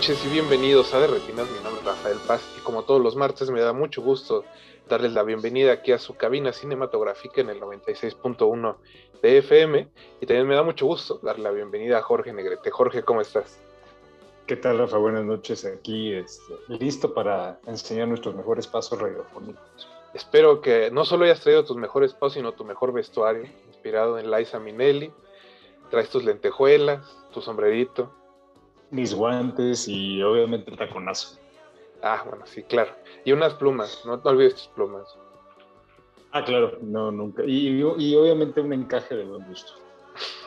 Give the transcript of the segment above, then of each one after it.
Noches y bienvenidos a De Retinas. Mi nombre es Rafael Paz y como todos los martes me da mucho gusto darles la bienvenida aquí a su cabina cinematográfica en el 96.1 de FM y también me da mucho gusto darle la bienvenida a Jorge Negrete. Jorge, ¿cómo estás? ¿Qué tal, Rafa? Buenas noches. Aquí este, listo para enseñar nuestros mejores pasos radiofónicos. Espero que no solo hayas traído tus mejores pasos, sino tu mejor vestuario, inspirado en Liza Minnelli. Traes tus lentejuelas, tu sombrerito. Mis guantes y obviamente el taconazo. Ah, bueno, sí, claro. Y unas plumas, no, no olvides tus plumas. Ah, claro, no, nunca. Y, y obviamente un encaje de buen gusto.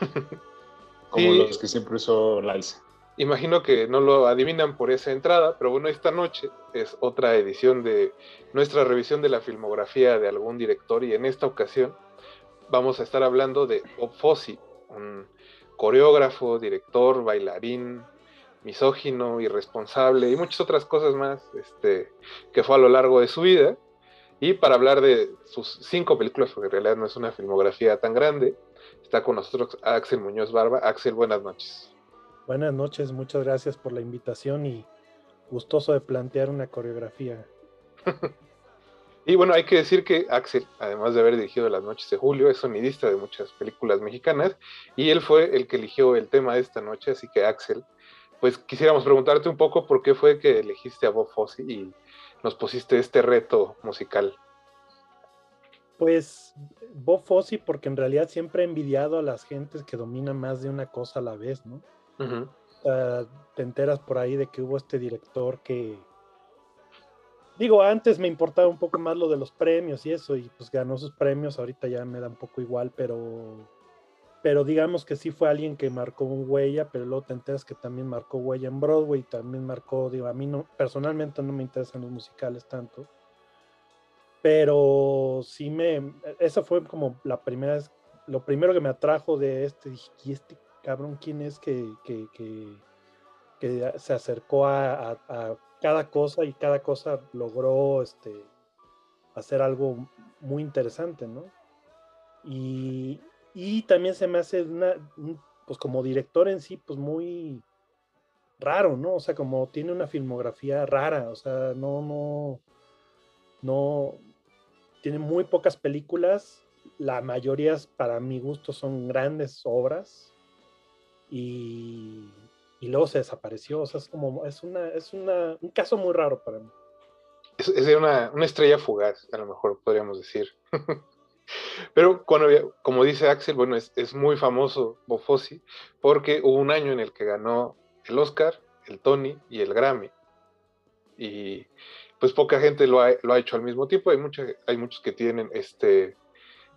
Como Sí. los que siempre usó Liza. Imagino que no lo adivinan por esa entrada, pero bueno, esta noche es otra edición de nuestra revisión de la filmografía de algún director y en esta ocasión vamos a estar hablando de Bob Fosse, un coreógrafo, director, bailarín, misógino, irresponsable y muchas otras cosas más este, que fue a lo largo de su vida. Y para hablar de sus cinco películas, porque en realidad no es una filmografía tan grande, está con nosotros Axel Muñoz Barba. Axel, buenas noches. Buenas noches, muchas gracias por la invitación y gustoso de plantear una coreografía. Y bueno, hay que decir que Axel, además de haber dirigido Las Noches de Julio, es sonidista de muchas películas mexicanas y él fue el que eligió el tema de esta noche, así que Axel, pues quisiéramos preguntarte un poco por qué fue que elegiste a Bob Fosse y nos pusiste este reto musical. Pues Bob Fosse, porque en realidad siempre he envidiado a las gentes que dominan más de una cosa a la vez, ¿no? Te enteras por ahí de que hubo este director que. Digo, antes me importaba un poco más lo de los premios y eso, y pues ganó sus premios, ahorita ya me da un poco igual, pero. Pero digamos que sí fue alguien que marcó un huella, pero luego te enteras que también marcó huella en Broadway, también marcó, digo, a mí no, personalmente no me interesan los musicales tanto. Pero sí me. Esa fue como la primera vez, lo primero que me atrajo de este, dije, ¿y este cabrón quién es que, que, que- se acercó a, a- a cada cosa y cada cosa logró este, hacer algo muy interesante, ¿no? Y, y también se me hace una, un- pues como director en sí, pues muy raro, ¿no? O sea, como tiene una filmografía rara, o sea, no, no, no, tiene muy pocas películas, la mayoría para mi gusto son grandes obras y, y luego se desapareció, o sea, es como, es una, es una, un caso muy raro para mí. Es, es una, una estrella fugaz, a lo mejor podríamos decir. Pero cuando, como dice Axel, bueno, es, es muy famoso Bob Fosse porque hubo un año en el que ganó el Oscar, el Tony y el Grammy. Y pues poca gente lo ha, lo ha hecho al mismo tiempo. Hay, hay muchos que tienen este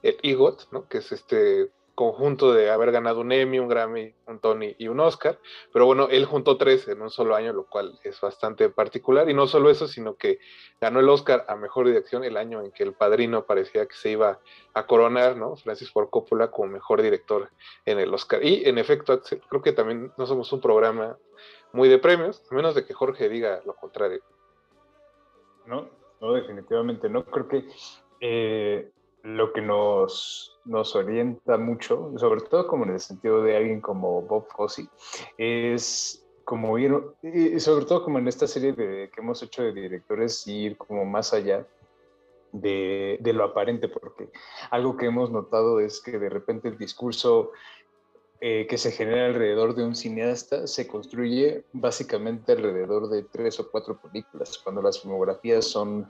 el EGOT, ¿no? que es este conjunto de haber ganado un Emmy, un Grammy, un Tony y un Oscar. Pero bueno, él juntó tres en un solo año, lo cual es bastante particular. Y no solo eso, sino que ganó el Oscar a Mejor Dirección el año en que El Padrino parecía que se iba a coronar, ¿no? Francis Ford Coppola como Mejor Director en el Oscar. Y en efecto, creo que también no somos un programa muy de premios, a menos de que Jorge diga lo contrario. No, no, definitivamente no. Creo que eh, lo que nos, nos orienta mucho, sobre todo como en el sentido de alguien como Bob Fosse, es como ir, y sobre todo como en esta serie de, que hemos hecho de directores, ir como más allá de, de lo aparente, porque algo que hemos notado es que de repente el discurso eh, que se genera alrededor de un cineasta se construye básicamente alrededor de tres o cuatro películas, cuando las filmografías son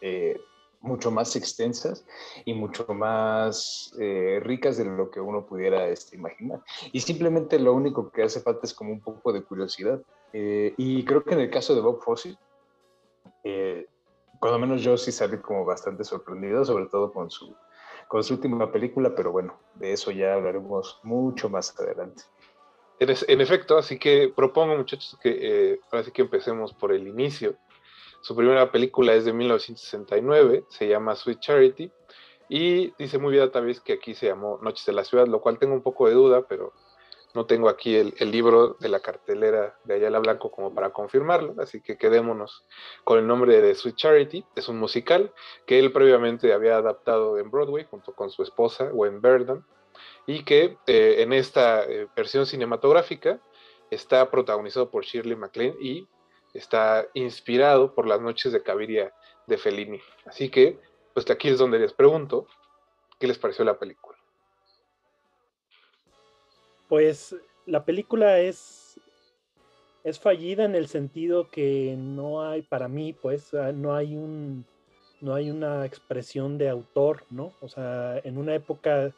eh, mucho más extensas y mucho más eh, ricas de lo que uno pudiera este, imaginar. Y simplemente lo único que hace falta es como un poco de curiosidad. Eh, y creo que en el caso de Bob Fosse, eh, cuando menos yo sí salí como bastante sorprendido, sobre todo con su con su última película, pero bueno, de eso ya hablaremos mucho más adelante. En, efecto, así que propongo muchachos que eh, ahora que empecemos por el inicio. Su primera película es de 1969, se llama Sweet Charity, y dice muy bien vez que aquí se llamó Noches de la Ciudad, lo cual tengo un poco de duda, pero no tengo aquí el, libro de la cartelera de Ayala Blanco como para confirmarlo, así que quedémonos con el nombre de Sweet Charity. Es un musical que él previamente había adaptado en Broadway junto con su esposa, Gwen Verdon, y que eh, en esta eh, versión cinematográfica está protagonizado por Shirley MacLaine y está inspirado por las noches de Caviria de Fellini. Así que, pues aquí es donde les pregunto, ¿qué les pareció la película? Pues la película es, es fallida en el sentido que no hay, para mí, pues, ah, no hay un, no hay una expresión de autor, ¿no? O sea, en una época,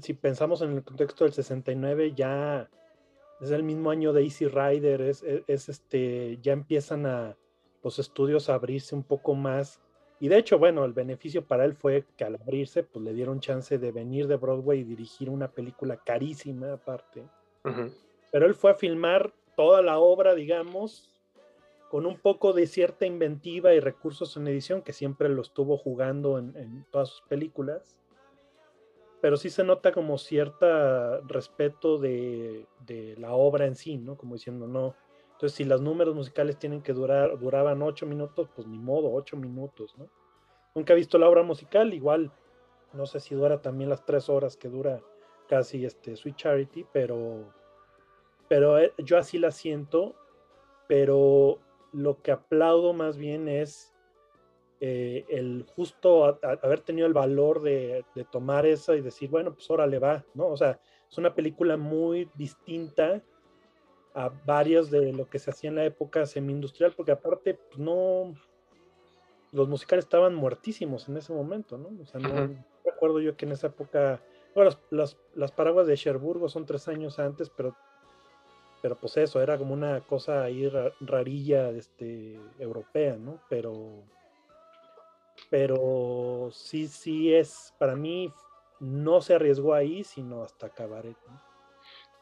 si pensamos en el contexto del 69, ya es el mismo año de Easy Rider, es, es, este, ya empiezan a los estudios a abrirse un poco más y de hecho, bueno, el beneficio para él fue que al abrirse, pues le dieron chance de venir de Broadway y dirigir una película carísima aparte. Pero él fue a filmar toda la obra, digamos, con un poco de cierta inventiva y recursos en edición, que siempre lo estuvo jugando en, todas sus películas. Pero sí se nota como cierto respeto de, de, la obra en sí, ¿no? Como diciendo, no, entonces, si los números musicales tienen que durar, duraban ocho minutos, pues ni modo, ocho minutos, ¿no? Nunca he visto la obra musical, igual, no sé si dura también las tres horas que dura casi este Sweet Charity, pero, pero eh, yo así la siento, pero lo que aplaudo más bien es eh, el justo haber tenido el valor de, de, tomar eso y decir, bueno, pues ahora le va, ¿no? O sea, es una película muy distinta a varios de lo que se hacía en la época semi-industrial, porque aparte, pues, no, los musicales estaban muertísimos en ese momento, ¿no? O sea, no, recuerdo yo que en esa época, bueno, las, las, paraguas de Cherburgo son tres años antes, pero, pero pues eso, era como una cosa ahí rarilla este, europea, ¿no? Pero, pero sí, sí es, para mí, no se arriesgó ahí, sino hasta Cabaret.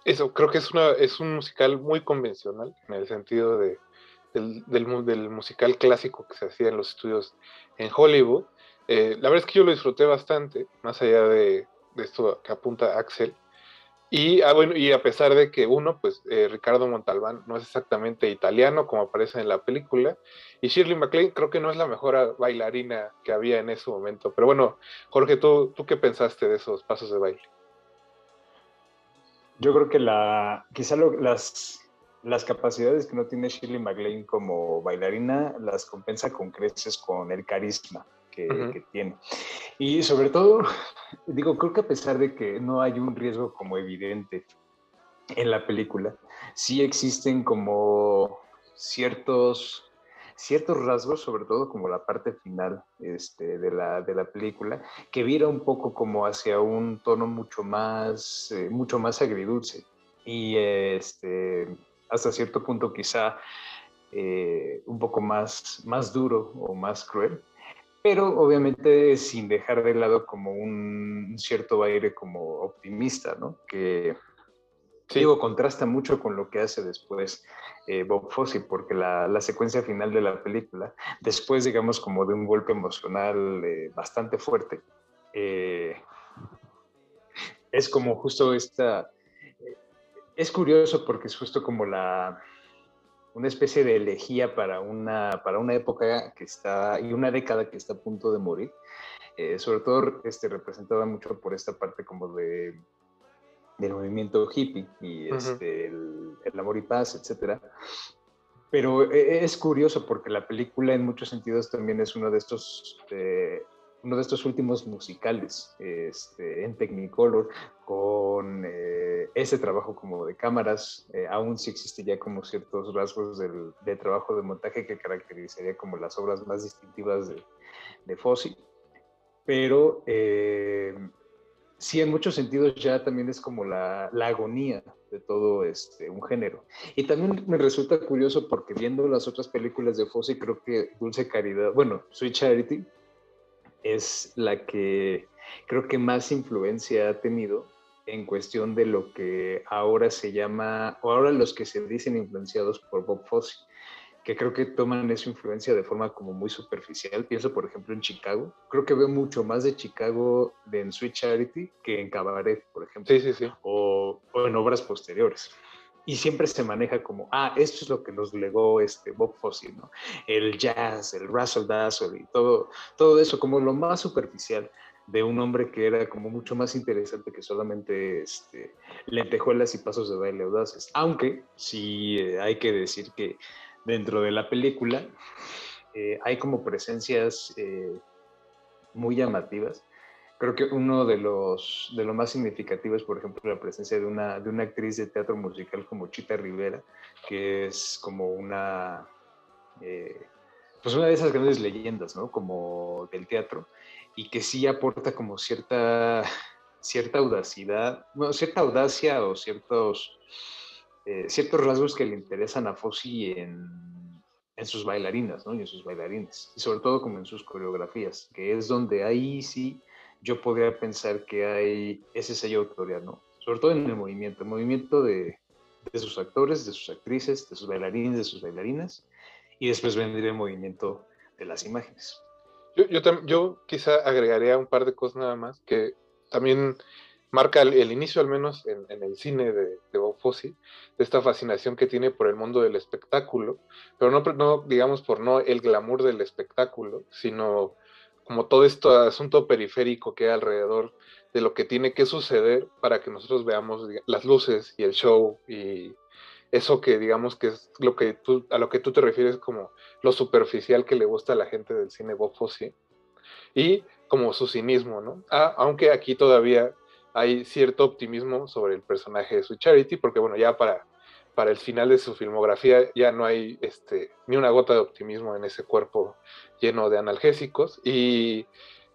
Eso, creo que es, una, es un musical muy convencional en el sentido de, del, del, musical clásico que se hacía en los estudios en Hollywood. Eh, la verdad es que yo lo disfruté bastante, más allá de esto que apunta Axel. Y, ah, bueno, y a pesar de que uno, pues eh, Ricardo Montalbán no es exactamente italiano como aparece en la película, y Shirley MacLaine creo que no es la mejor bailarina que había en ese momento. Pero bueno, Jorge, ¿tú, tú qué pensaste de esos pasos de baile? Yo creo que la, quizá las, las capacidades que no tiene Shirley MacLaine como bailarina las compensa con creces con el carisma que, tiene. Y sobre todo, digo, creo que a pesar de que no hay un riesgo como evidente en la película, sí existen como ciertos ciertos rasgos, sobre todo como la parte final este, de, la, de la película, que vira un poco como hacia un tono mucho más, eh, mucho más agridulce. Y este, hasta cierto punto quizá eh, un poco más, más duro o más cruel, pero obviamente sin dejar de lado como un cierto aire como optimista, ¿no? Que, digo, contrasta mucho con lo que hace después eh, Bob Fosse, porque la, secuencia final de la película, después, digamos, como de un golpe emocional eh, bastante fuerte, eh, es como justo esta... es curioso porque es justo como la una especie de elegía para una, para una época que está, y una década que está a punto de morir, sobre todo este, representada mucho por esta parte como de del movimiento hippie y este, el, amor y paz, etcétera. Pero e, es curioso porque la película en muchos sentidos también es uno de estos, eh, uno de estos últimos musicales este, en Technicolor con eh, ese trabajo como de cámaras, eh, aún si existe ya como ciertos rasgos del, trabajo de montaje que caracterizaría como las obras más distintivas de, de Fossi. Pero sí, en muchos sentidos ya también es como la, agonía de todo este, un género. Y también me resulta curioso porque viendo las otras películas de Fosse, creo que Dulce Caridad, bueno, Sweet Charity, es la que creo que más influencia ha tenido en cuestión de lo que ahora se llama, o ahora los que se dicen influenciados por Bob Fosse, que creo que toman esa influencia de forma como muy superficial. Pienso, por ejemplo, en Chicago. Creo que veo mucho más de Chicago de en Sweet Charity que en Cabaret, por ejemplo. Sí, sí, sí. O, o en obras posteriores y siempre se maneja como, ah, esto es lo que nos legó este Bob Fosse, ¿no? El jazz, el razzle dazzle y todo, todo eso, como lo más superficial de un hombre que era como mucho más interesante que solamente este, lentejuelas y pasos de baile audaces. Aunque sí eh, hay que decir que dentro de la película eh, hay como presencias eh, muy llamativas creo que uno de los de lo más significativos es, por ejemplo, la presencia de una, de una actriz de teatro musical como Chita Rivera, que es como una, eh, pues una de esas grandes leyendas, ¿no? Como del teatro, y que sí aporta como cierta, cierta audacidad, bueno, cierta audacia o ciertos, eh, ciertos rasgos que le interesan a Fossi en, en sus bailarinas, ¿no? Y en sus bailarines, y sobre todo como en sus coreografías, que es donde ahí sí yo podría pensar que hay ese sello autorial, ¿no? Sobre todo en el movimiento, el movimiento de, de sus actores, de sus actrices, de sus bailarines, de sus bailarinas, y después vendría el movimiento de las imágenes. Yo, yo, quizá agregaría un par de cosas nada más, que también marca el, inicio, al menos en, en el cine de, de Bob Fosse, de esta fascinación que tiene por el mundo del espectáculo, pero no, no digamos por no el glamour del espectáculo, sino como todo este asunto periférico que hay alrededor de lo que tiene que suceder para que nosotros veamos las luces y el show y eso que digamos que es lo que tú, a lo que tú te refieres como lo superficial que le gusta a la gente del cine Bob Fosse y como su cinismo, ¿no? Ah, aunque aquí todavía hay cierto optimismo sobre el personaje de su Charity, porque bueno, ya para para el final de su filmografía ya no hay este, ni una gota de optimismo en ese cuerpo lleno de analgésicos y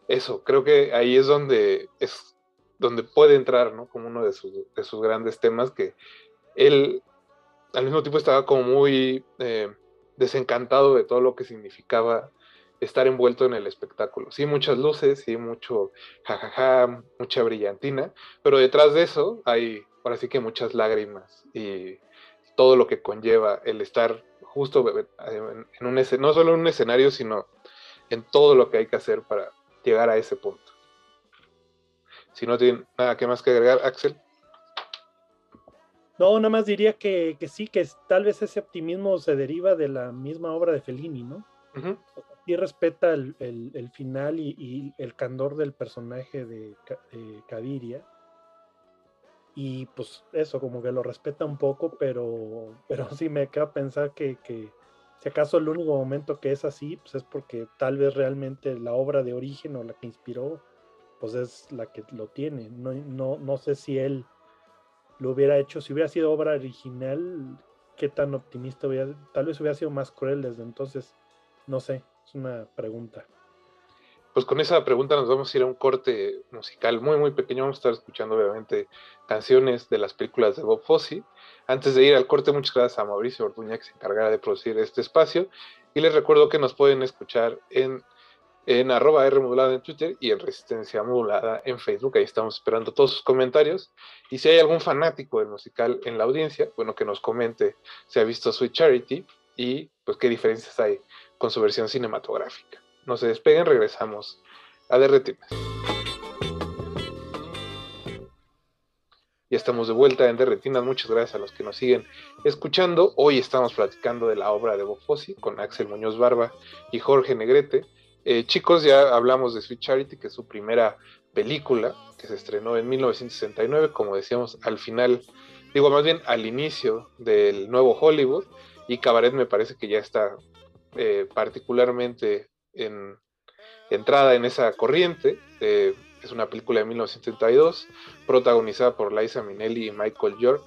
eso, creo que ahí es donde, es donde puede entrar, ¿no? Como uno de sus, de sus grandes temas, que él al mismo tiempo estaba como muy eh, desencantado de todo lo que significaba estar envuelto en el espectáculo. Sí, muchas luces, sí, mucho jajaja, mucha brillantina, pero detrás de eso hay ahora sí que muchas lágrimas y todo lo que conlleva el estar justo en un no solo en un escenario, sino en todo lo que hay que hacer para llegar a ese punto. Si no tienen nada que más que agregar, Axel. No, nada más diría que, sí, que tal vez ese optimismo se deriva de la misma obra de Fellini, ¿no? Y respeta el, final y, el candor del personaje de, de Caviria y pues eso, como que lo respeta un poco, pero, pero sí me queda pensar que, que, si acaso el único momento que es así, pues es porque tal vez realmente la obra de origen o la que inspiró, pues es la que lo tiene. No, no, no sé si él lo hubiera hecho, si hubiera sido obra original, qué tan optimista hubiera, tal vez hubiera sido más cruel desde entonces, no sé, es una pregunta pues con esa pregunta nos vamos a ir a un corte musical muy, muy pequeño. Vamos a estar escuchando, obviamente, canciones de las películas de Bob Fosse. Antes de ir al corte, muchas gracias a Mauricio Orduña, que se encargará de producir este espacio. Y les recuerdo que nos pueden escuchar en, en arroba R modulada en Twitter y en Resistencia Modulada en Facebook. Ahí estamos esperando todos sus comentarios. Y si hay algún fanático del musical en la audiencia, bueno, que nos comente si ha visto Sweet Charity y pues qué diferencias hay con su versión cinematográfica. No se despeguen, regresamos a Derretinas. Ya estamos de vuelta en Derretinas. Muchas gracias a los que nos siguen escuchando. Hoy estamos platicando de la obra de Bob Fosse con Axel Muñoz Barba y Jorge Negrete. Eh, chicos, ya hablamos de Sweet Charity, que es su primera película que se estrenó en 1969, como decíamos, al final, digo más bien al inicio del nuevo Hollywood. Y Cabaret me parece que ya está eh, particularmente en, entrada en esa corriente. es una película de 1972, protagonizada por Liza Minnelli y Michael York.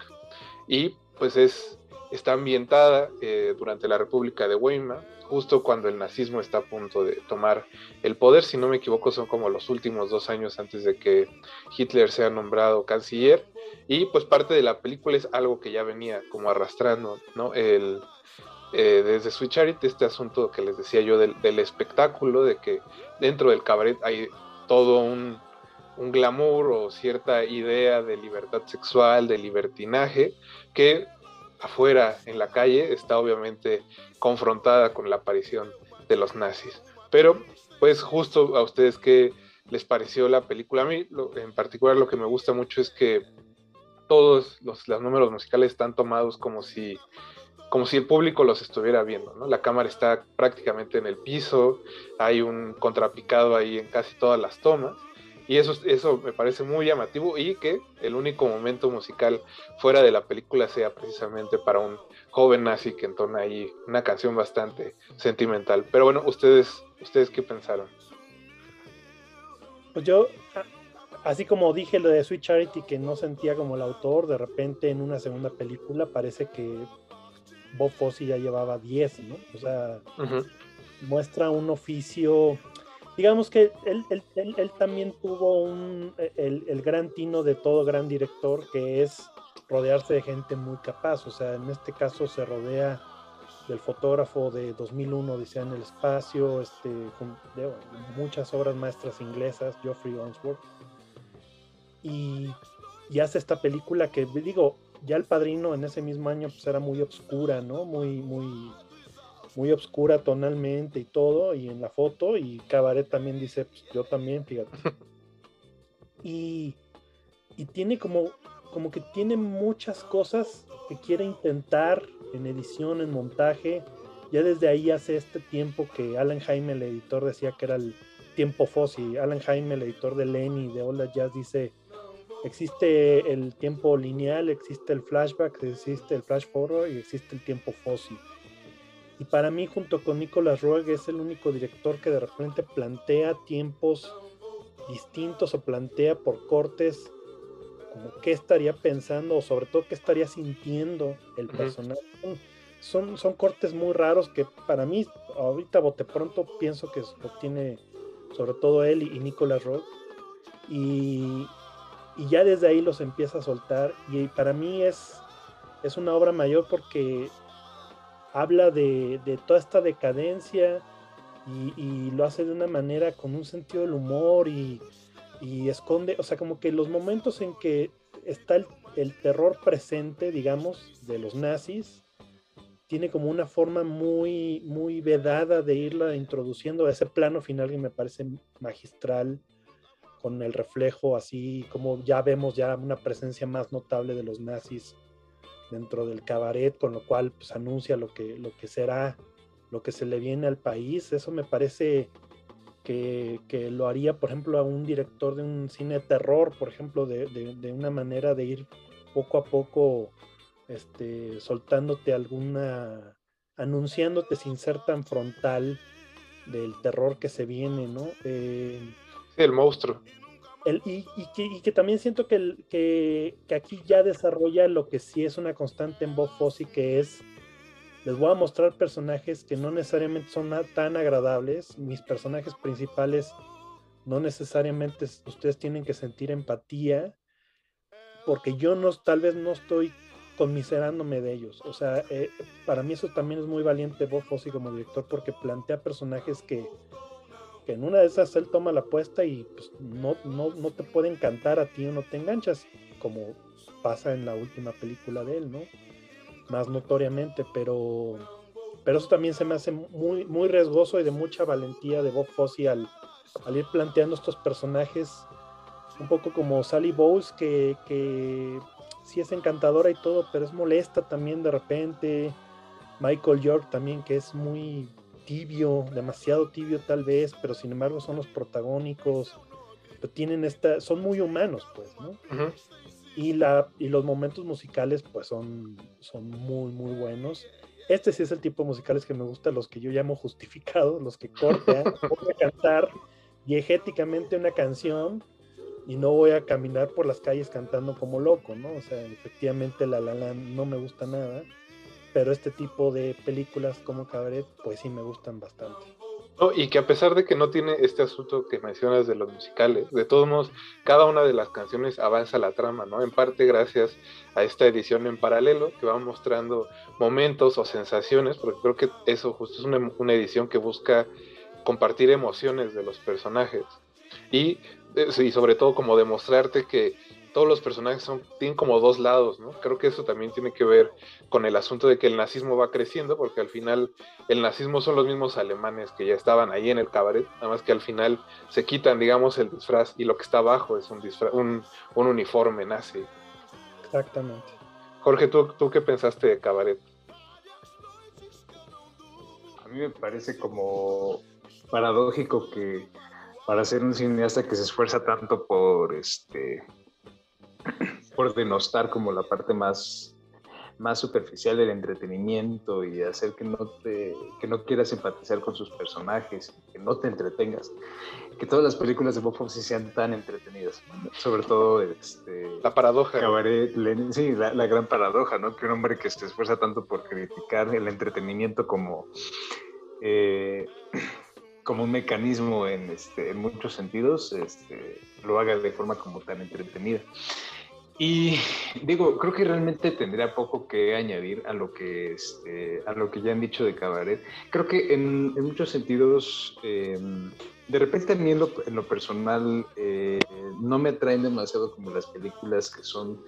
Y pues es, está ambientada eh, durante la República de Weimar, justo cuando el nazismo está a punto de tomar el poder. Si no me equivoco, son como los últimos dos años antes de que Hitler sea nombrado canciller. Y pues parte de la película es algo que ya venía como arrastrando, ¿no? El, eh, desde Sweet Charity este asunto que les decía yo del, espectáculo, de que dentro del cabaret hay todo un, un glamour o cierta idea de libertad sexual, de libertinaje, que afuera en la calle está obviamente confrontada con la aparición de los nazis. Pero, pues justo a ustedes qué les pareció la película. A mí, en particular, lo que me gusta mucho es que todos los, números musicales están tomados como si, como si el público los estuviera viendo. ¿no? La cámara está prácticamente en el piso, hay un contrapicado ahí en casi todas las tomas. Y eso, eso me parece muy llamativo y que el único momento musical fuera de la película sea precisamente para un joven nazi que entona ahí una canción bastante sentimental. Pero bueno, ustedes, ustedes qué pensaron? Pues yo, así como dije lo de Sweet Charity que no sentía como el autor, de repente en una segunda película parece que Bob Fosse ya llevaba 10, ¿no? O sea, muestra un oficio digamos que él, él, también tuvo un, e, el, gran tino de todo gran director, que es rodearse de gente muy capaz. O sea, en este caso se rodea del fotógrafo de 2001, Dice en el espacio, este, de, muchas obras maestras inglesas, Geoffrey Onsworth. Y, y, hace esta película que, digo, ya el padrino en ese mismo año pues era muy oscura, ¿no? Muy, muy muy oscura tonalmente y todo, y en la foto, y Cabaret también dice, pues, yo también, fíjate. Y, y tiene como, como que tiene muchas cosas que quiere intentar en edición, en montaje. Ya desde ahí hace este tiempo que Alan Jaime, el editor, decía que era el tiempo Fossi. Alan Jaime, el editor de Lenny, de Hola Jazz, dice, existe el tiempo lineal, existe el flashback, existe el flash forward y existe el tiempo Fossi y para mí, junto con Nicolas Roeg, es el único director que de repente plantea tiempos distintos o plantea por cortes como qué estaría pensando o sobre todo qué estaría sintiendo el personaje. Son, son cortes muy raros que para mí, ahorita bote pronto, pienso que lo tiene sobre todo él y, Nicolas Roeg. Y, y, ya desde ahí los empieza a soltar. Y para mí es, es una obra mayor porque habla de, toda esta decadencia y, lo hace de una manera con un sentido del humor y, esconde, o sea, como que los momentos en que está el, terror presente, digamos, de los nazis, tiene como una forma muy, muy vedada de irla introduciendo a ese plano final que me parece magistral, con el reflejo así, como ya vemos ya una presencia más notable de los nazis dentro del cabaret, con lo cual pues, anuncia lo que, lo que será, lo que se le viene al país. Eso me parece que, lo haría, por ejemplo, a un director de un cine de terror, por ejemplo, de, una manera de ir poco a poco este, soltándote alguna, anunciándote sin ser tan frontal del terror que se viene, ¿no? Eh, el monstruo y, que, también siento que, que, aquí ya desarrolla lo que sí es una constante en Bob Fosse, que es, les voy a mostrar personajes que no necesariamente son tan agradables, mis personajes principales no necesariamente ustedes tienen que sentir empatía, porque yo no, tal vez no estoy conmiserándome de ellos. O sea, eh, para mí eso también es muy valiente Bob Fosse como director, porque plantea personajes que que en una de esas él toma la apuesta y pues, no, no, no te puede encantar a ti o no te enganchas, como pasa en la última película de él, ¿no? Más notoriamente, pero, pero eso también se me hace muy, muy riesgoso y de mucha valentía de Bob Fosse al, al ir planteando estos personajes un poco como Sally Bowles, que, que sí es encantadora y todo, pero es molesta también de repente. Michael York también, que es muy tibio, demasiado tibio tal vez, pero sin embargo son los protagónicos, pero tienen esta, son muy humanos, pues, ¿no? y, la, y los momentos musicales, pues, son, son muy, muy buenos. Este sí es el tipo de musicales que me gusta, los que yo llamo justificados, los que cortan, voy a cantar diegéticamente una canción y no voy a caminar por las calles cantando como loco, ¿no? O sea, efectivamente La La La no me gusta nada pero este tipo de películas como Cabaret, pues sí me gustan bastante. No, y que a pesar de que no tiene este asunto que mencionas de los musicales, de todos modos, cada una de las canciones avanza la trama, ¿no? En parte gracias a esta edición en paralelo que va mostrando momentos o sensaciones, porque creo que eso justo es una, una edición que busca compartir emociones de los personajes y, eh, y sobre todo como demostrarte que todos los personajes son, tienen como dos lados, ¿no? Creo que eso también tiene que ver con el asunto de que el nazismo va creciendo, porque al final el nazismo son los mismos alemanes que ya estaban ahí en el cabaret, nada más que al final se quitan, digamos, el disfraz y lo que está abajo es un, disfraz, un, un uniforme nazi. Exactamente. Jorge, ¿tú, ¿tú qué pensaste de cabaret? A mí me parece como paradójico que para ser un cineasta que se esfuerza tanto por este por denostar como la parte más, más superficial del entretenimiento y hacer que no, te, que no quieras empatizar con sus personajes, que no te entretengas, que todas las películas de Bob Fosse sean tan entretenidas, sobre todo este, la paradoja. Cabaret, sí, la, la, gran paradoja, ¿no? Que un hombre que se esfuerza tanto por criticar el entretenimiento como... Eh, como un mecanismo en, este, en muchos sentidos, este, lo haga de forma como tan entretenida. Y digo, creo que realmente tendría poco que añadir a lo que, este, a lo que ya han dicho de Cabaret. Creo que en, muchos sentidos, eh, de repente a mí en lo, en lo personal eh, no me atraen demasiado como las películas que son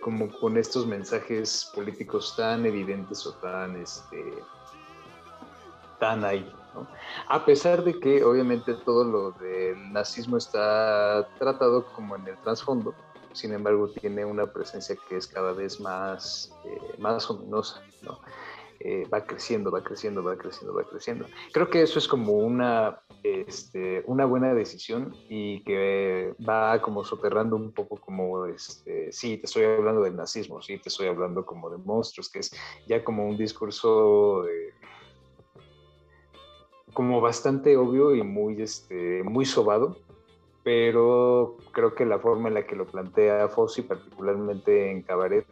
como con estos mensajes políticos tan evidentes o tan, este, tan ahí. A pesar de que obviamente todo lo del nazismo está tratado como en el trasfondo, sin embargo tiene una presencia que es cada vez más, eh, más ominosa, ¿no? eh, va creciendo, va creciendo, va creciendo, va creciendo. Creo que eso es como una, este, una buena decisión y que va como soterrando un poco como, este, sí, te estoy hablando del nazismo, sí, te estoy hablando como de monstruos, que es ya como un discurso... Eh, como bastante obvio y muy, este, muy sobado, pero creo que la forma en la que lo plantea Fossi, particularmente en Cabaret,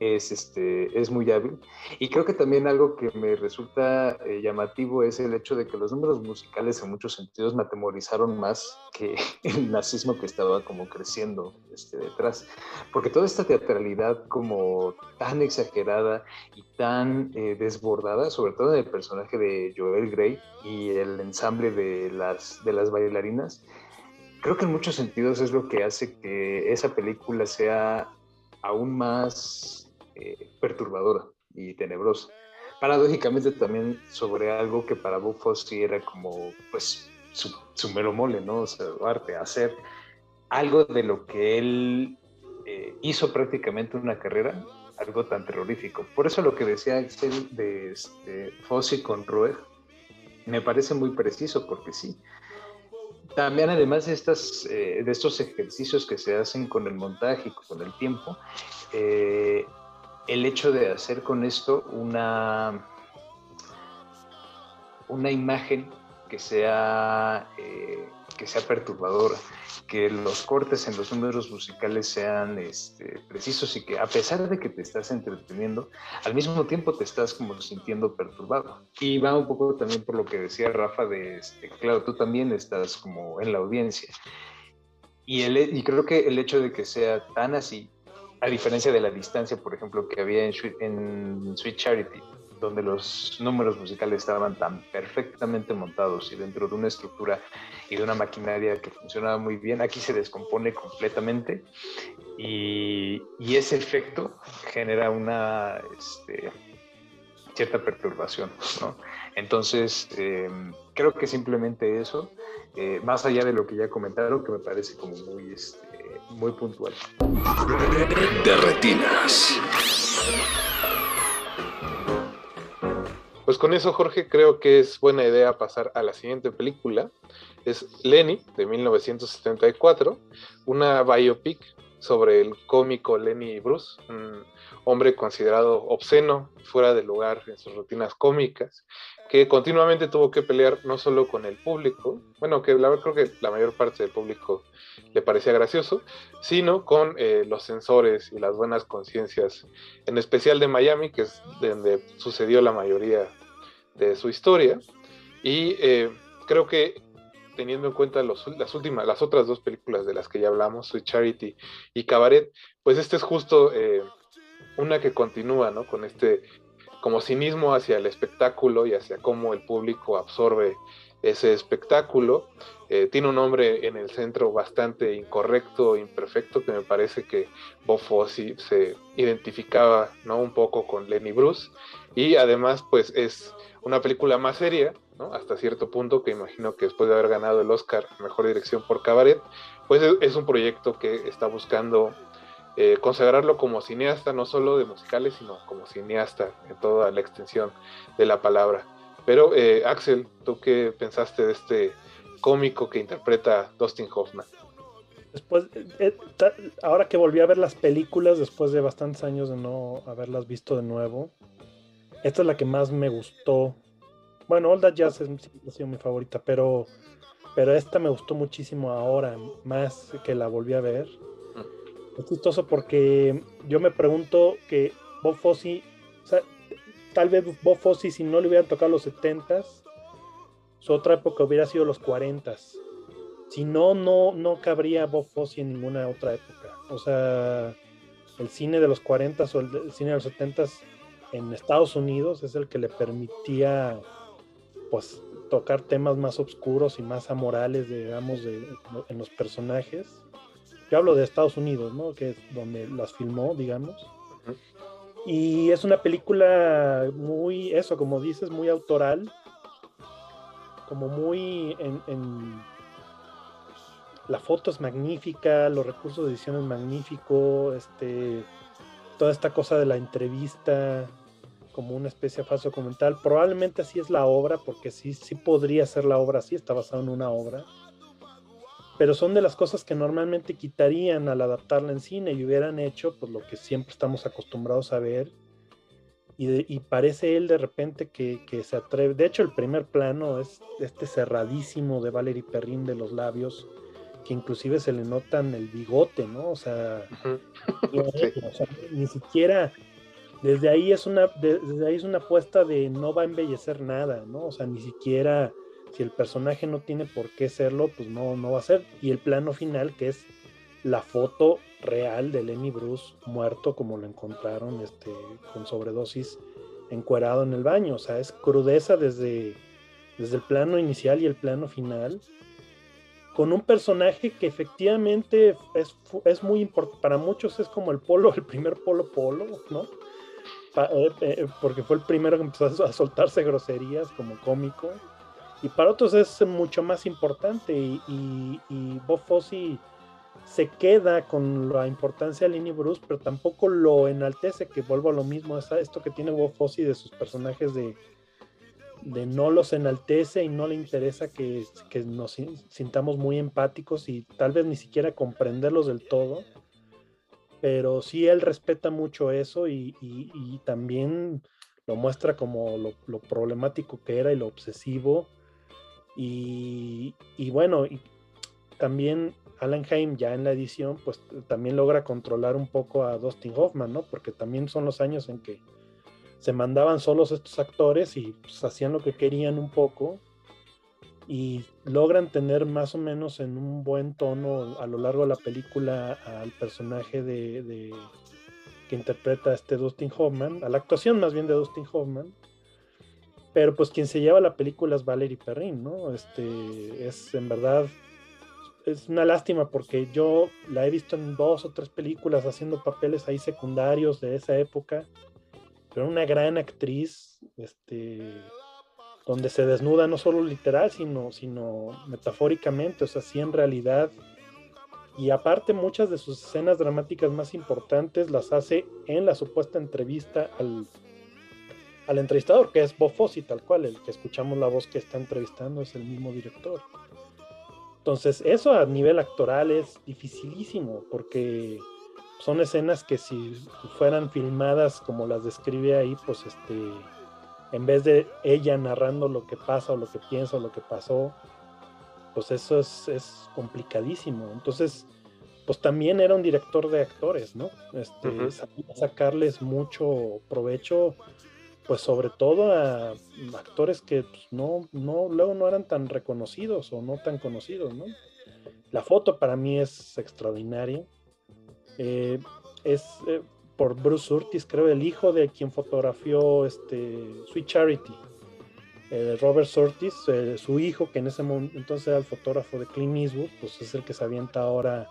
es, este, es muy hábil. Y creo que también algo que me resulta eh, llamativo es el hecho de que los números musicales en muchos sentidos me atemorizaron más que el nazismo que estaba como creciendo este, detrás. Porque toda esta teatralidad como tan exagerada y tan eh, desbordada, sobre todo en el personaje de Joel Grey y el ensamble de las, de las bailarinas, creo que en muchos sentidos es lo que hace que esa película sea aún más eh, perturbadora y tenebrosa. Paradójicamente también sobre algo que para Bob Fosse era como pues su, su mero mole, ¿no? O sea, arte, hacer algo de lo que él eh, hizo prácticamente una carrera, algo tan terrorífico. Por eso lo que decía Axel de este, Fosse con Roeg me parece muy preciso, porque sí, también además de, estas, eh, de estos ejercicios que se hacen con el montaje y con el tiempo, eh, el hecho de hacer con esto una, una imagen que sea, eh, que sea perturbadora, que los cortes en los números musicales sean este, precisos y que a pesar de que te estás entreteniendo, al mismo tiempo te estás como sintiendo perturbado. Y va un poco también por lo que decía Rafa de, este, claro, tú también estás como en la audiencia. Y, el, y creo que el hecho de que sea tan así, a diferencia de la distancia, por ejemplo, que había en, en Sweet Charity, donde los números musicales estaban tan perfectamente montados y dentro de una estructura y de una maquinaria que funcionaba muy bien, aquí se descompone completamente y, ese efecto genera una este, cierta perturbación. Entonces, eh, creo que simplemente eso, eh, más allá de lo que ya comentaron, que me parece como muy... Este, muy puntual. De retinas. Con eso, Jorge, creo que es buena idea pasar a la siguiente película. Es Lenny, de 1974, una biopic sobre el cómico Lenny Bruce, un hombre considerado obsceno, fuera de lugar en sus rutinas cómicas, que continuamente tuvo que pelear no solo con el público, bueno, que la, creo que la mayor parte del público le parecía gracioso, sino con eh, los censores y las buenas conciencias, en especial de Miami, que es donde sucedió la mayoría de su historia. Y eh, creo que teniendo en cuenta las últimas, las otras dos películas de las que ya hablamos, Sweet Charity y Cabaret, pues este es justo eh, una que continúa, ¿no? Con este como cinismo hacia el espectáculo y hacia cómo el público absorbe ese espectáculo. Eh, tiene un nombre en el centro bastante incorrecto, imperfecto, que me parece que Bob Fosse se identificaba ¿no? un poco con Lenny Bruce. Y además, pues es una película más seria, ¿no? hasta cierto punto, que imagino que después de haber ganado el Oscar Mejor Dirección por Cabaret, pues es un proyecto que está buscando eh, consagrarlo como cineasta, no solo de musicales, sino como cineasta en toda la extensión de la palabra. Pero eh, Axel, ¿tú qué pensaste de este cómico que interpreta Dustin Hoffman? Después, eh, ahora que volví a ver las películas después de bastantes años de no haberlas visto de nuevo, esta es la que más me gustó. Bueno, All That Jazz ha sido mi favorita, pero, pero esta me gustó muchísimo ahora, más que la volví a ver. Mm. Es chistoso porque yo me pregunto que Bob Fosse, tal vez Bob Fosse si no le hubieran tocado los 70s, su otra época hubiera sido los 40s. Si no, no, no cabría Bob Fosse en ninguna otra época. O sea, el cine de los 40s o el, cine de los 70s en Estados Unidos es el que le permitía pues tocar temas más oscuros y más amorales, digamos, de, en los personajes. Yo hablo de Estados Unidos, ¿no? Que es donde las filmó, digamos. Y es una película muy, eso, como dices, muy autoral, como muy en, la foto es magnífica, los recursos de edición es magnífico, este, toda esta cosa de la entrevista como una especie de falso documental, probablemente así es la obra, porque sí, sí podría ser la obra así, está basado en una obra, pero son de las cosas que normalmente quitarían al adaptarla en cine y hubieran hecho pues lo que siempre estamos acostumbrados a ver, y, parece él de repente que, se atreve. De hecho, el primer plano es este cerradísimo de Valerie Perrin de los labios, que inclusive se le notan el bigote, ¿no? O sea, ni siquiera. Desde ahí es una, desde ahí es una apuesta de no va a embellecer nada, ¿no? O sea, ni siquiera si el personaje no tiene por qué serlo, pues no, no va a ser. Y el plano final, que es la foto real de Lenny Bruce muerto como lo encontraron este, con sobredosis encuerado en el baño. O sea, es crudeza desde, desde el plano inicial y el plano final. Con un personaje que efectivamente es, es muy importante. Para muchos es como el polo, el primer polo polo, ¿no? Eh, eh, porque fue el primero que empezó a soltarse groserías como cómico. Y para otros es mucho más importante. Y, y, y Bob se queda con la importancia de Lenny Bruce, pero tampoco lo enaltece, que vuelvo a lo mismo, esto que tiene Bob Fosse de sus personajes de, de no los enaltece y no le interesa que, nos sintamos muy empáticos y tal vez ni siquiera comprenderlos del todo, pero sí él respeta mucho eso y, también lo muestra como lo, problemático que era y lo obsesivo. Y, y bueno, y también Alan Haim ya en la edición, pues también logra controlar un poco a Dustin Hoffman, ¿no? Porque también son los años en que se mandaban solos estos actores y pues, hacían lo que querían un poco y logran tener más o menos en un buen tono a lo largo de la película al personaje de, que interpreta a este Dustin Hoffman, a la actuación más bien de Dustin Hoffman. Pero pues quien se lleva la película es Valerie Perrin, ¿no? Este es en verdad es una lástima porque yo la he visto en dos o tres películas haciendo papeles ahí secundarios de esa época, pero una gran actriz, este, donde se desnuda no solo literal, sino, sino metafóricamente, o sea, sí en realidad. Y aparte muchas de sus escenas dramáticas más importantes las hace en la supuesta entrevista al, al entrevistador, que es Bob Fosse, tal cual, el que escuchamos la voz que está entrevistando es el mismo director. Entonces, eso a nivel actoral es dificilísimo porque son escenas que si fueran filmadas como las describe ahí, pues este, en vez de ella narrando lo que pasa o lo que piensa o lo que pasó, pues eso es, es complicadísimo. Entonces, pues también era un director de actores, ¿no? Este, Sacarles mucho provecho pues sobre todo a actores que pues, no, no, luego no eran tan reconocidos o no tan conocidos, ¿no? La foto para mí es extraordinaria. Eh, es eh, por Bruce Surtis, creo, el hijo de quien fotografió este, Sweet Charity. Robert Surtis, su hijo, que en ese momento entonces era el fotógrafo de Clint Eastwood, pues es el que se avienta ahora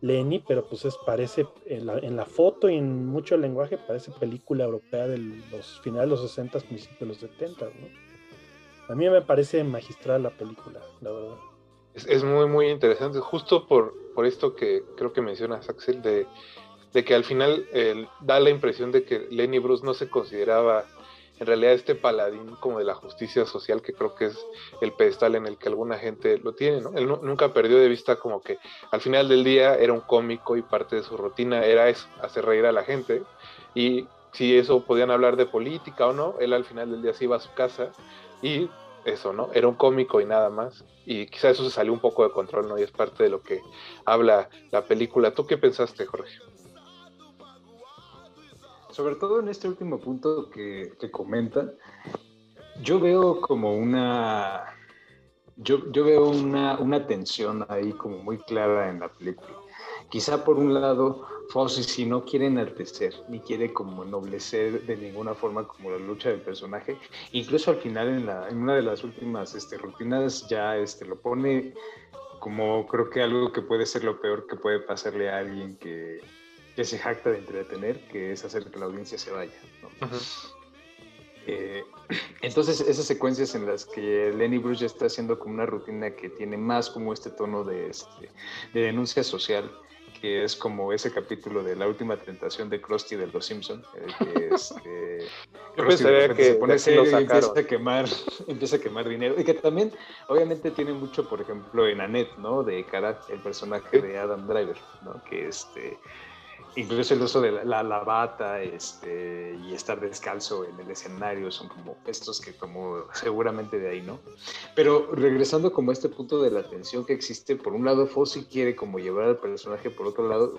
Lenny, pero pues es, parece, en la, foto y en mucho lenguaje, parece película europea de los finales de los 60, principios de los 70, ¿no? A mí me parece magistral la película, la verdad. Es, muy, muy interesante, justo por, por esto que creo que mencionas, Axel, de, de que al final da la impresión de que Lenny Bruce no se consideraba en realidad este paladín como de la justicia social que creo que es el pedestal en el que alguna gente lo tiene, ¿no? Él nunca perdió de vista como que al final del día era un cómico y parte de su rutina era eso, hacer reír a la gente y si eso podían hablar de política o no, él al final del día se iba a su casa y eso, ¿no? Era un cómico y nada más. Y quizá eso se salió un poco de control, ¿no? Y es parte de lo que habla la película. ¿Tú qué pensaste, Jorge? Sobre todo en este último punto que, que comenta, yo veo como una, yo, veo una, una, tensión ahí como muy clara en la película. Quizá por un lado, Fosse si no quiere enaltecer, ni quiere como ennoblecer de ninguna forma como la lucha del personaje. Incluso al final, en, en una de las últimas este, rutinas, ya este, lo pone como creo que algo que puede ser lo peor que puede pasarle a alguien que, que se jacta de entretener, que es hacer que la audiencia se vaya. Eh, entonces, esas secuencias en las que Lenny Bruce ya está haciendo como una rutina que tiene más como este tono de, este, de denuncia social, que es como ese capítulo de la última tentación de Krusty de Los Simpson, que este, Yo pensaría que se pone serio y empieza a quemar, empieza a quemar dinero y que también, obviamente, tiene mucho, por ejemplo, en Annette, ¿no? De cara el personaje de Adam Driver, ¿no? Que este incluso el uso de la, la, bata este, y estar descalzo en el escenario son como gestos que como seguramente de ahí, ¿no? Pero regresando como a este punto de la tensión que existe, por un lado Fossi quiere como llevar al personaje, por otro lado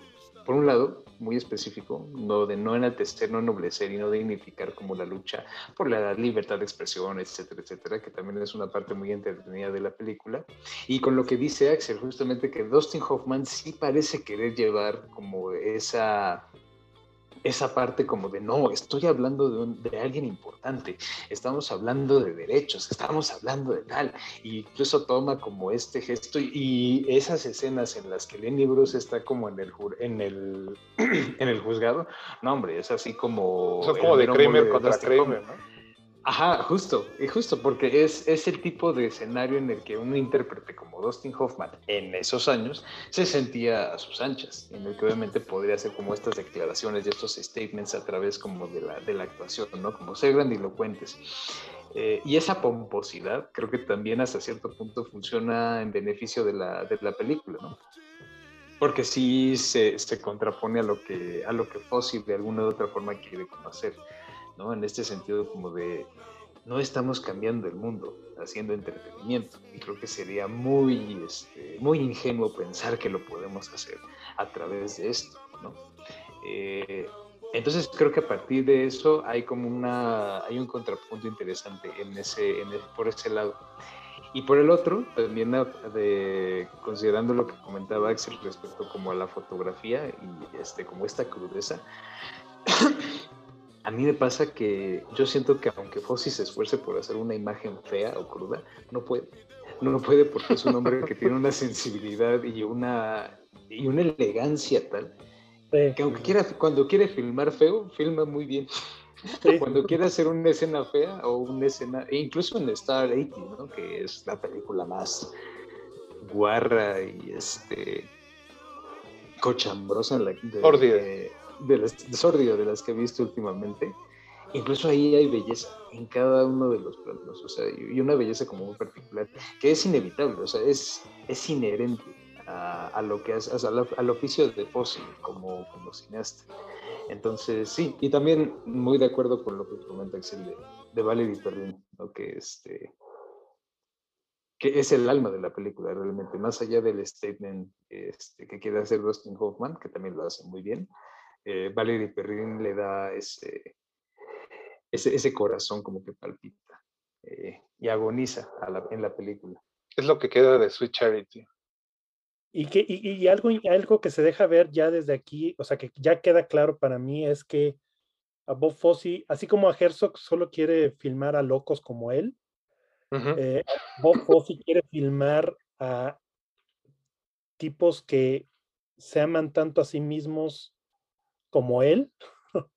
por un lado, muy específico, no de no enaltecer, no ennoblecer y no dignificar como la lucha por la libertad de expresión, etcétera, etcétera, que también es una parte muy entretenida de la película. Y con lo que dice Axel, justamente que Dustin Hoffman sí parece querer llevar como esa esa parte como de no, estoy hablando de, alguien importante, estamos hablando de derechos, estamos hablando de tal, y incluso toma como este gesto y, esas escenas en las que Lenny Bruce está como en el en el en el juzgado, no hombre, es así como... Son como de Kramer contra Kramer, ¿no? Ajá, justo, justo, porque es, es el tipo de escenario en el que un intérprete como Dustin Hoffman en esos años se sentía a sus anchas, en el que obviamente podría hacer como estas declaraciones y estos statements a través como de la, de la actuación, ¿no? Como ser grandilocuentes. Eh, y esa pomposidad creo que también hasta cierto punto funciona en beneficio de la, de la película, ¿no? Porque sí se, se, contrapone a lo que, a lo que Fossi de alguna u otra forma quiere como hacer. En este sentido como de no estamos cambiando el mundo haciendo entretenimiento y creo que sería muy, este, muy ingenuo pensar que lo podemos hacer a través de esto, eh, entonces creo que a partir de eso hay como una, hay un contrapunto interesante en ese, por ese lado. Y por el otro, también de, considerando lo que comentaba Axel respecto como a la fotografía y este, como esta crudeza, a mí me pasa que yo siento que aunque Fossi se esfuerce por hacer una imagen fea o cruda, no puede. No puede porque es un hombre que tiene una sensibilidad y una, y una elegancia tal que aunque quiera, cuando quiere filmar feo, filma muy bien. Cuando quiere hacer una escena fea o una escena, e incluso en Star 80, ¿no? que es la película más guarra y este cochambrosa en la de, de las, de de las que he visto últimamente, incluso ahí hay belleza en cada uno de los planos, o sea, y una belleza como muy particular, que es inevitable, o sea, es, es inherente a, lo que es, al, oficio de Fossi como, como cineasta. Entonces, sí, y también muy de acuerdo con lo que comenta Axel de, de Valerie Perrin, ¿no? que, este, que es el alma de la película realmente, más allá del statement este, que quiere hacer Dustin Hoffman, que también lo hace muy bien, eh, Valerie Perrin le da ese, ese, ese corazón como que palpita eh, y agoniza en la película. Es lo que queda de Sweet Charity. Y, que, y, algo, algo que se deja ver ya desde aquí, o sea, que ya queda claro para mí es que a Bob Fosse, así como a Herzog solo quiere filmar a locos como él, eh, Bob Fosse quiere filmar a tipos que se aman tanto a sí mismos como él,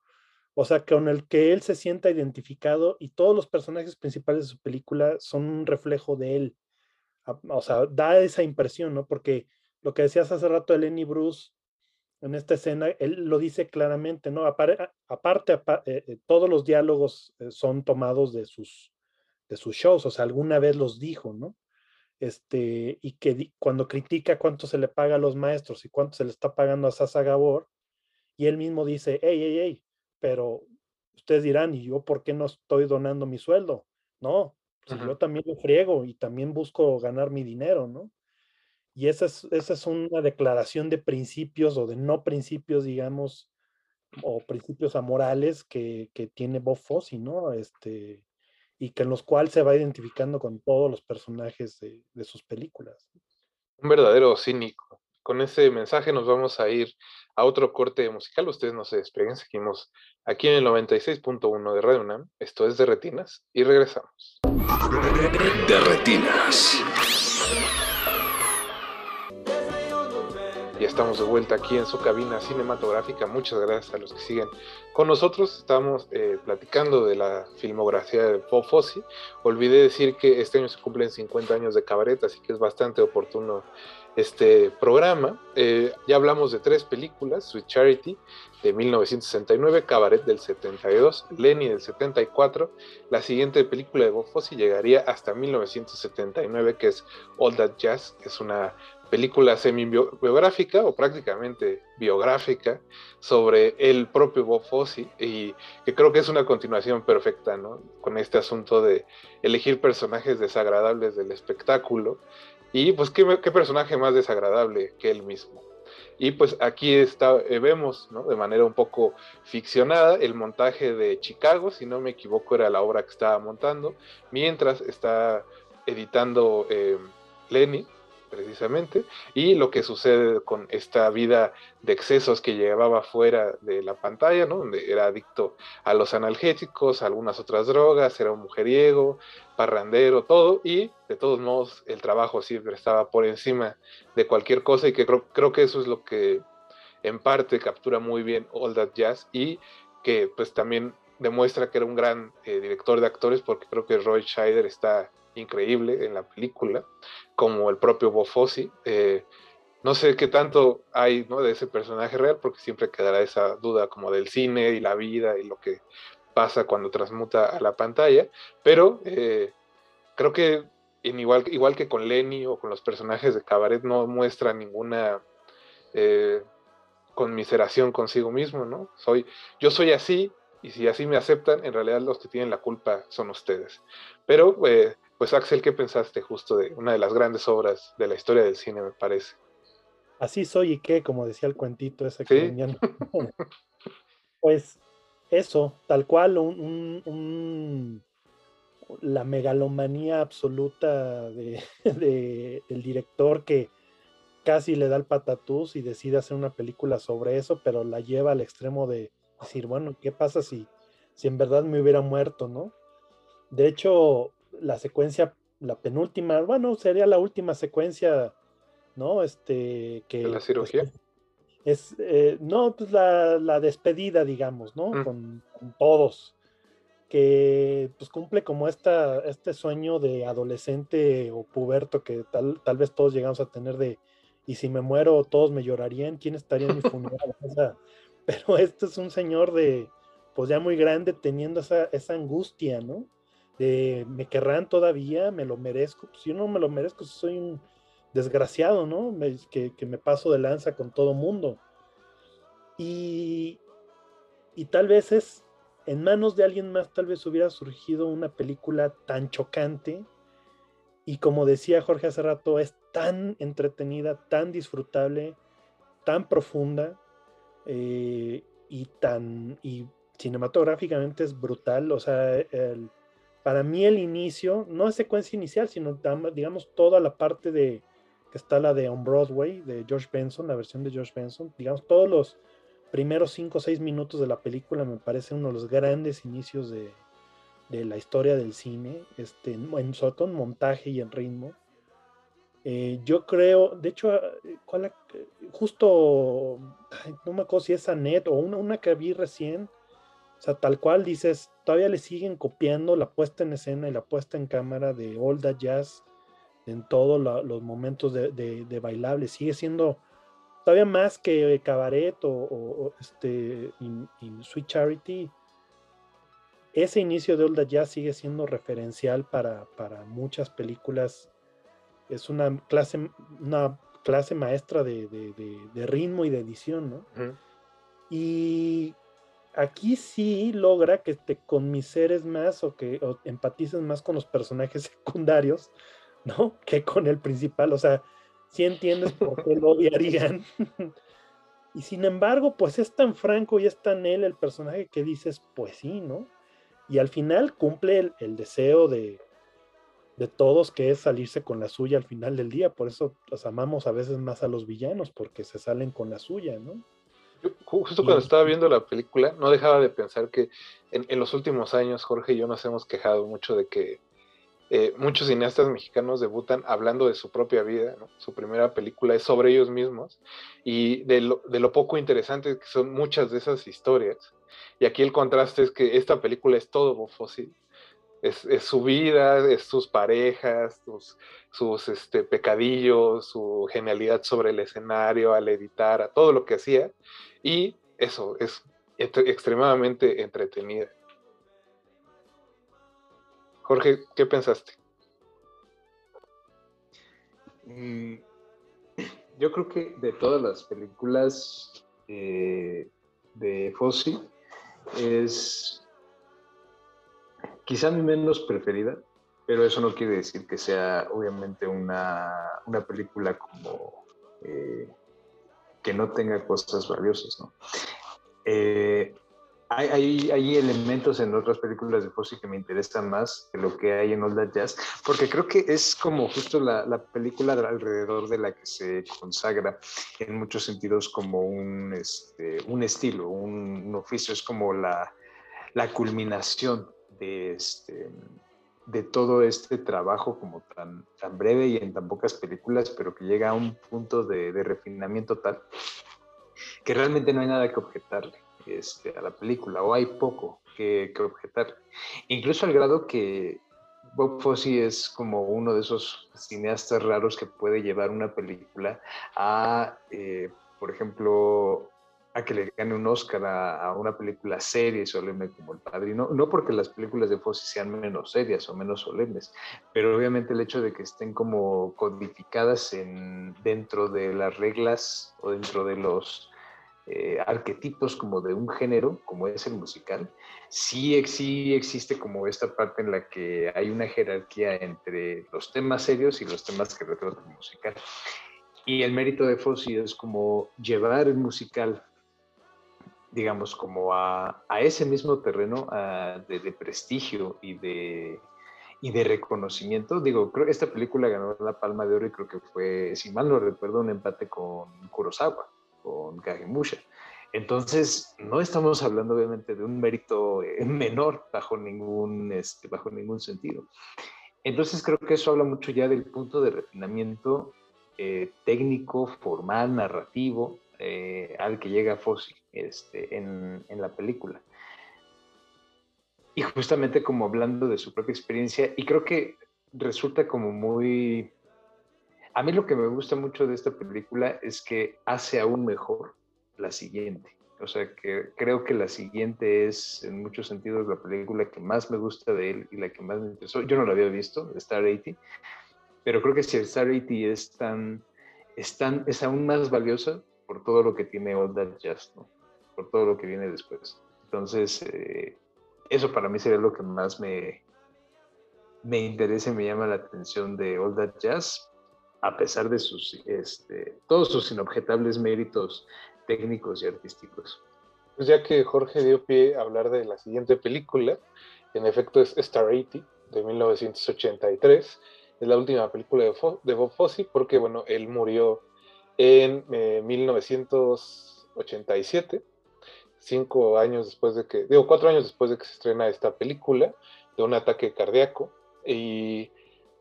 o sea, con el que él se sienta identificado y todos los personajes principales de su película son un reflejo de él. O sea, da esa impresión, ¿no? Porque lo que decías hace rato de Lenny Bruce en esta escena, él lo dice claramente, ¿no? Aparte, eh, eh, todos los diálogos eh, son tomados de sus, de sus shows, o sea, alguna vez los dijo, ¿no? Este, y que cuando critica cuánto se le paga a los maestros y cuánto se le está pagando a Sasa Gabor, y él mismo dice, hey, hey, hey, pero ustedes dirán, ¿y yo por qué no estoy donando mi sueldo? No, pues yo también lo friego y también busco ganar mi dinero, ¿no? Y esa es, esa es una declaración de principios o de no principios, digamos, o principios amorales que, que tiene Bob Fosse, ¿no? Este, y que en los cuales se va identificando con todos los personajes de, de sus películas. Un verdadero cínico. Con ese mensaje nos vamos a ir a otro corte musical. Ustedes no se despeguen, seguimos aquí en el 96.1 de Radio UNAM. Esto es de Retinas y regresamos. De Retinas. Ya estamos de vuelta aquí en su cabina cinematográfica. Muchas gracias a los que siguen con nosotros. Estamos eh, platicando de la filmografía de Bob. Olvidé decir que este año se cumplen 50 años de cabaret, así que es bastante oportuno este programa. Eh, ya hablamos de tres películas, Sweet Charity de 1969, Cabaret del 72, Lenny del 74. La siguiente película de Bob Fosse llegaría hasta 1979, que es All That Jazz, que es una película semi-biográfica o prácticamente biográfica sobre el propio Bob Fosse y que creo que es una continuación perfecta, ¿no? Con este asunto de elegir personajes desagradables del espectáculo y pues qué, personaje más desagradable que él mismo. Y pues aquí está, eh, vemos de manera un poco ficcionada el montaje de Chicago, si no me equivoco era la obra que estaba montando, mientras está editando eh, Lenny, precisamente, y lo que sucede con esta vida de excesos que llevaba fuera de la pantalla, ¿no? donde era adicto a los analgésicos, a algunas otras drogas, era un mujeriego, parrandero, todo, y de todos modos el trabajo siempre estaba por encima de cualquier cosa y que creo, creo que eso es lo que en parte captura muy bien All That Jazz y que pues también demuestra que era un gran eh, director de actores porque creo que Roy Scheider está increíble en la película, como el propio Bob eh, no sé qué tanto hay ¿no? de ese personaje real, porque siempre quedará esa duda como del cine y la vida y lo que pasa cuando transmuta a la pantalla, pero eh, creo que igual, igual que con Lenny o con los personajes de Cabaret no muestra ninguna eh, conmiseración consigo mismo, ¿no? Soy, yo soy así y si así me aceptan, en realidad los que tienen la culpa son ustedes. Pero pues Axel, ¿qué pensaste justo de una de las grandes obras de la historia del cine, me parece? Así soy y qué, como decía el cuentito ese que venían. pues eso, tal cual, un, la megalomanía absoluta de, del director que casi le da el patatús y decide hacer una película sobre eso, pero la lleva al extremo de decir, bueno, ¿qué pasa si, si en verdad me hubiera muerto, no? De hecho, la secuencia, la penúltima, bueno, sería la última secuencia, ¿no? Este, que... ¿De la pues, cirugía? es, eh, no, pues la, despedida, digamos, ¿no? Mm. Con, todos, que pues cumple como esta, este sueño de adolescente o puberto que tal, tal vez todos llegamos a tener de, y si me muero, todos me llorarían, ¿quién estaría en mi funeral? pero este es un señor de, pues ya muy grande, teniendo esa, esa angustia, ¿no? Me querrán todavía, me lo merezco. Pues, yo no me lo merezco, soy un desgraciado, ¿no? que, me paso de lanza con todo mundo. Y, y tal vez es en manos de alguien más, tal vez hubiera surgido una película tan chocante. Y como decía Jorge hace rato, es tan entretenida, tan disfrutable, tan profunda eh, y tan y cinematográficamente es brutal. O sea, el, para mí el inicio, no es secuencia inicial, sino digamos toda la parte de que está la de On Broadway, de George Benson, la versión de George Benson, digamos todos los primeros 5 o 6 minutos de la película me parece uno de los grandes inicios de, de la historia del cine, este, en, sobre todo en montaje y en ritmo. Eh, yo creo, de hecho, ¿cuál, justo, no me acuerdo si es Annette o una, una que vi recién, o sea, tal cual dices, todavía le siguen copiando la puesta en escena y la puesta en cámara de All That Jazz en todos los momentos de, de, bailable. Sigue siendo todavía más que Cabaret o, este, Sweet Charity. Ese inicio de That Jazz sigue siendo referencial para, muchas películas. Es una clase, una clase maestra de, ritmo y de edición, ¿no? Y aquí sí logra que te conmiseres más o que empatices más con los personajes secundarios, ¿no? Que con el principal. O sea, sí entiendes por qué lo odiarían. y sin embargo, pues es tan franco y es tan él el personaje que dices, pues sí, ¿no? Y al final cumple el, deseo de, de todos, que es salirse con la suya al final del día. Por eso los amamos a veces más a los villanos, porque se salen con la suya, ¿no? Justo cuando estaba viendo la película, no dejaba de pensar que en, los últimos años Jorge y yo nos hemos quejado mucho de que eh, muchos cineastas mexicanos debutan hablando de su propia vida, su primera película es sobre ellos mismos y de lo, poco interesante que son muchas de esas historias. Y aquí el contraste es que esta película es todo Bofosi, es, su vida, es sus parejas, sus, sus este, pecadillos, su genialidad sobre el escenario, al editar, a todo lo que hacía. Y eso es extremadamente entretenida. Jorge, ¿qué pensaste? Mm, yo creo que de todas las películas eh, de Fossi es quizá mi menos preferida, pero eso no quiere decir que sea obviamente una, película como eh, que no tenga cosas valiosas, ¿no? Eh, hay, hay, elementos en otras películas de Fosse que me interesan más que lo que hay en All That Jazz, porque creo que es como justo la, la película alrededor de la que se consagra en muchos sentidos como un, este, un estilo, un, un, oficio, es como la, la culminación de, este, de todo este trabajo como tan, tan breve y en tan pocas películas, pero que llega a un punto de, refinamiento tal que realmente no hay nada que objetarle este, a la película, o hay poco que, que objetar. Incluso al grado que Bob Fosse es como uno de esos cineastas raros que puede llevar una película a, eh, por ejemplo, a que le gane un Oscar a, una película seria y solemne como El Padrino, no porque las películas de Fosse sean menos serias o menos solemnes, pero obviamente el hecho de que estén como codificadas en, dentro de las reglas o dentro de los eh, arquetipos como de un género, como es el musical, sí, sí existe como esta parte en la que hay una jerarquía entre los temas serios y los temas que retrata el musical. Y el mérito de Fossi es como llevar el musical digamos, como a, ese mismo terreno de, prestigio y de, y de reconocimiento. Digo, creo que esta película ganó la Palma de Oro y creo que fue, si mal no recuerdo, un empate con Kurosawa, con Kagemusha. Entonces, no estamos hablando obviamente de un mérito eh, menor bajo ningún, este, bajo ningún sentido. Entonces, creo que eso habla mucho ya del punto de refinamiento eh, técnico, formal, narrativo, eh, al que llega Fossi este, en, la película. Y justamente como hablando de su propia experiencia, y creo que resulta como muy... A mí lo que me gusta mucho de esta película es que hace aún mejor la siguiente. O sea, que creo que la siguiente es en muchos sentidos la película que más me gusta de él y la que más me interesó. Yo no la había visto, Star 80, pero creo que si el Star 80 es tan, es tan, es aún más valiosa por todo lo que tiene All That Jazz, ¿no? por todo lo que viene después. Entonces, eh, eso para mí sería lo que más me, me interesa y me llama la atención de All That Jazz, a pesar de sus, este, todos sus inobjetables méritos técnicos y artísticos. Pues ya que Jorge dio pie a hablar de la siguiente película, en efecto es Star 80 de 1983. Es la última película de, Bob Fosse porque, bueno, él murió en 1987, eh, cinco años después de que, digo, cuatro años después de que se estrena esta película, de un ataque cardíaco. Y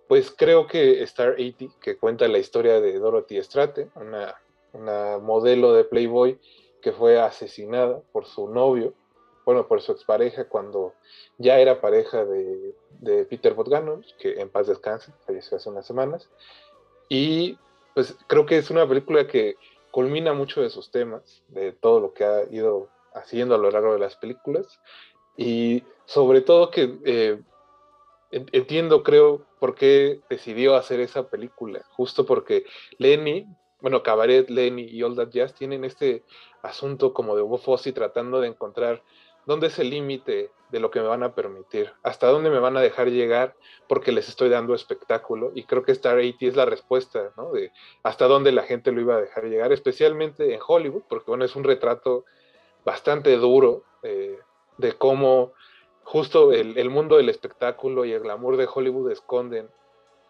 pues creo que Star 80, que cuenta la historia de Dorothy Strate, una, una modelo de Playboy que fue asesinada por su novio, bueno, por su expareja cuando ya era pareja de, Peter Bogdanovich, que en paz descanse, falleció hace unas semanas. Y pues creo que es una película que culmina mucho de sus temas, de todo lo que ha ido haciendo a lo largo de las películas. Y sobre todo que eh, entiendo, creo, por qué decidió hacer esa película. Justo porque Lenny, bueno, Cabaret, Lenny y All That Jazz tienen este asunto como de Bob Fosse tratando de encontrar dónde es el límite de lo que me van a permitir, hasta dónde me van a dejar llegar porque les estoy dando espectáculo y creo que Star 80 es la respuesta, ¿no? De hasta dónde la gente lo iba a dejar llegar, especialmente en Hollywood, porque bueno, es un retrato bastante duro eh, de cómo justo el, mundo del espectáculo y el glamour de Hollywood esconden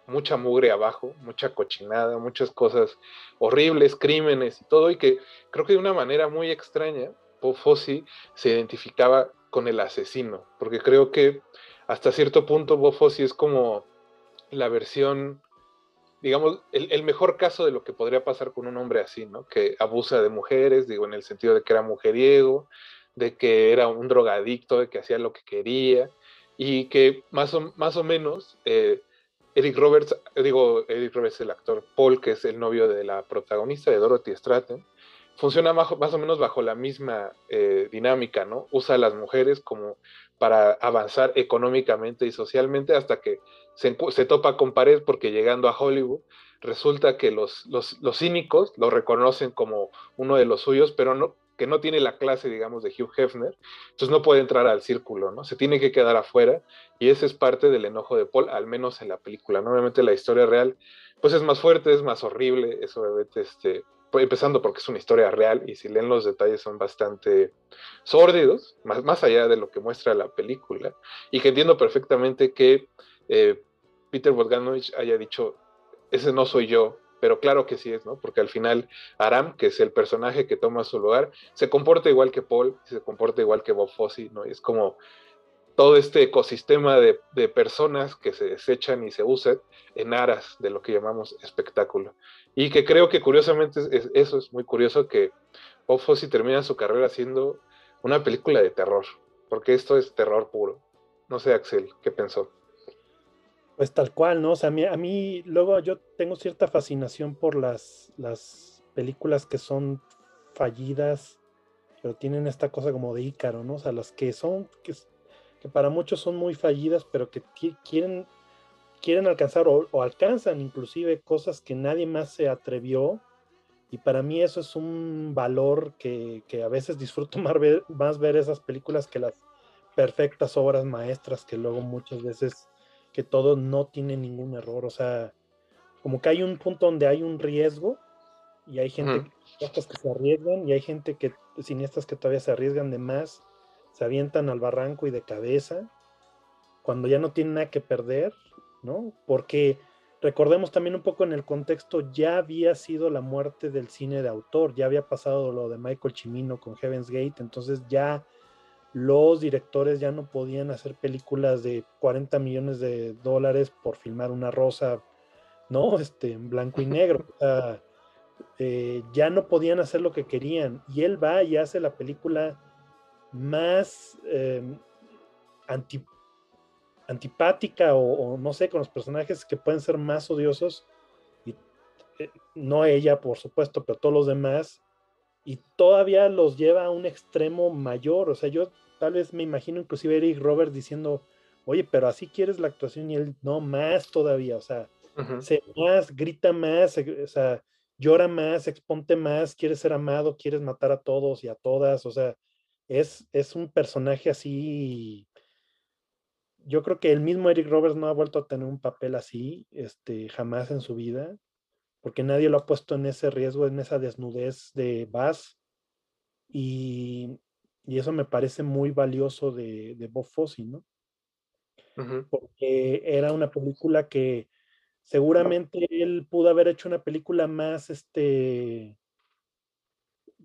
mucha mugre abajo, mucha cochinada, muchas cosas horribles, crímenes y todo, y que creo que de una manera muy extraña, Fossi se identificaba con el asesino, porque creo que hasta cierto punto Fossi es como la versión, digamos, el, el, mejor caso de lo que podría pasar con un hombre así, ¿no? Que abusa de mujeres, digo, en el sentido de que era mujeriego, de que era un drogadicto, de que hacía lo que quería, y que más o, más o menos eh, Eric Roberts, digo, Eric Roberts, el actor Paul, que es el novio de la protagonista de Dorothy Stratton, funciona más, o menos bajo la misma eh, dinámica, ¿no? Usa a las mujeres como para avanzar económicamente y socialmente hasta que se, topa con pared porque llegando a Hollywood resulta que los, los, los, cínicos lo reconocen como uno de los suyos, pero no, que no tiene la clase, digamos, de Hugh Hefner, entonces no puede entrar al círculo, ¿no? Se tiene que quedar afuera y ese es parte del enojo de Paul, al menos en la película. Normalmente la historia real, pues es más fuerte, es más horrible, eso obviamente, este, empezando porque es una historia real y si leen los detalles son bastante sórdidos, más, más allá de lo que muestra la película, y que entiendo perfectamente que eh, Peter Bogdanovich haya dicho, ese no soy yo, pero claro que sí es, ¿no? Porque al final Aram, que es el personaje que toma su lugar, se comporta igual que Paul, se comporta igual que Bob Fosse, ¿no? Y es como todo este ecosistema de, personas que se desechan y se usan en aras de lo que llamamos espectáculo. Y que creo que curiosamente eso es muy curioso que Bob termina su carrera haciendo una película de terror, porque esto es terror puro. No sé, Axel, ¿qué pensó? Pues tal cual, ¿no? O sea, a mí, a mí luego yo tengo cierta fascinación por las, las películas que son fallidas, pero tienen esta cosa como de Ícaro, ¿no? O sea, las que son, que, que para muchos son muy fallidas, pero que quieren, quieren alcanzar o, alcanzan inclusive cosas que nadie más se atrevió. Y para mí eso es un valor que, que a veces disfruto más ver, más ver esas películas que las perfectas obras maestras que luego muchas veces que todo no tiene ningún error. O sea, como que hay un punto donde hay un riesgo y hay gente que se arriesgan y hay gente que, cineastas que todavía se arriesgan de más, se avientan al barranco y de cabeza, cuando ya no tienen nada que perder, ¿no? Porque recordemos también un poco en el contexto, ya había sido la muerte del cine de autor, ya había pasado lo de Michael Chimino con Heaven's Gate, entonces ya los directores ya no podían hacer películas de 40 millones de dólares por filmar una rosa, ¿no? Este, en blanco y negro. Eh, ya no podían hacer lo que querían. Y él va y hace la película más em, antipática o, no sé, con los personajes que pueden ser más odiosos. Y, eh, no ella, por supuesto, pero todos los demás. Y todavía los lleva a un extremo mayor. O sea, yo tal vez me imagino inclusive Eric Roberts diciendo, oye, pero así quieres la actuación y él, no, más todavía, o sea, se más, grita más, o sea, llora más, exponte más, quieres ser amado, quieres matar a todos y a todas, o sea, es, es un personaje así. Yo creo que el mismo Eric Roberts no ha vuelto a tener un papel así, este, jamás en su vida, porque nadie lo ha puesto en ese riesgo, en esa desnudez de Bass. Y Y eso me parece muy valioso de, de Bob Fosse, ¿no? Porque era una película que seguramente él pudo haber hecho una película más, este,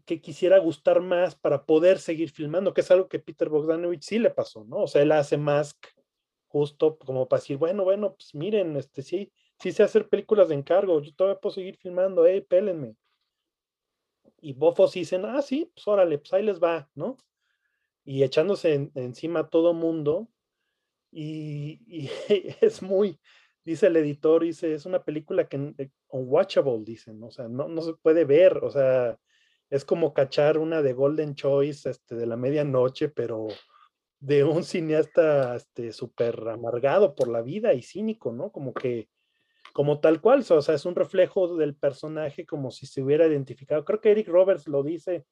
que quisiera gustar más para poder seguir filmando, que es algo que Peter Bogdanovich sí le pasó, ¿no? O sea, él hace Mask justo como para decir, bueno, bueno, pues miren, este sí, sí sé hacer películas de encargo, yo todavía puedo seguir filmando, hey, pélenme. Y bofos dicen, ah, sí, pues órale, pues ahí les va, ¿no? Y echándose encima a todo mundo. Y, y, es muy, dice el editor, dice, es una película que eh, unwatchable, dicen, o sea, no, no se puede ver, o sea, es como cachar una de Golden Choice este, de la medianoche, pero de un cineasta este súper amargado por la vida y cínico, ¿no? Como que, como tal cual, o sea, es un reflejo del personaje como si se hubiera identificado. Creo que Eric Roberts lo dice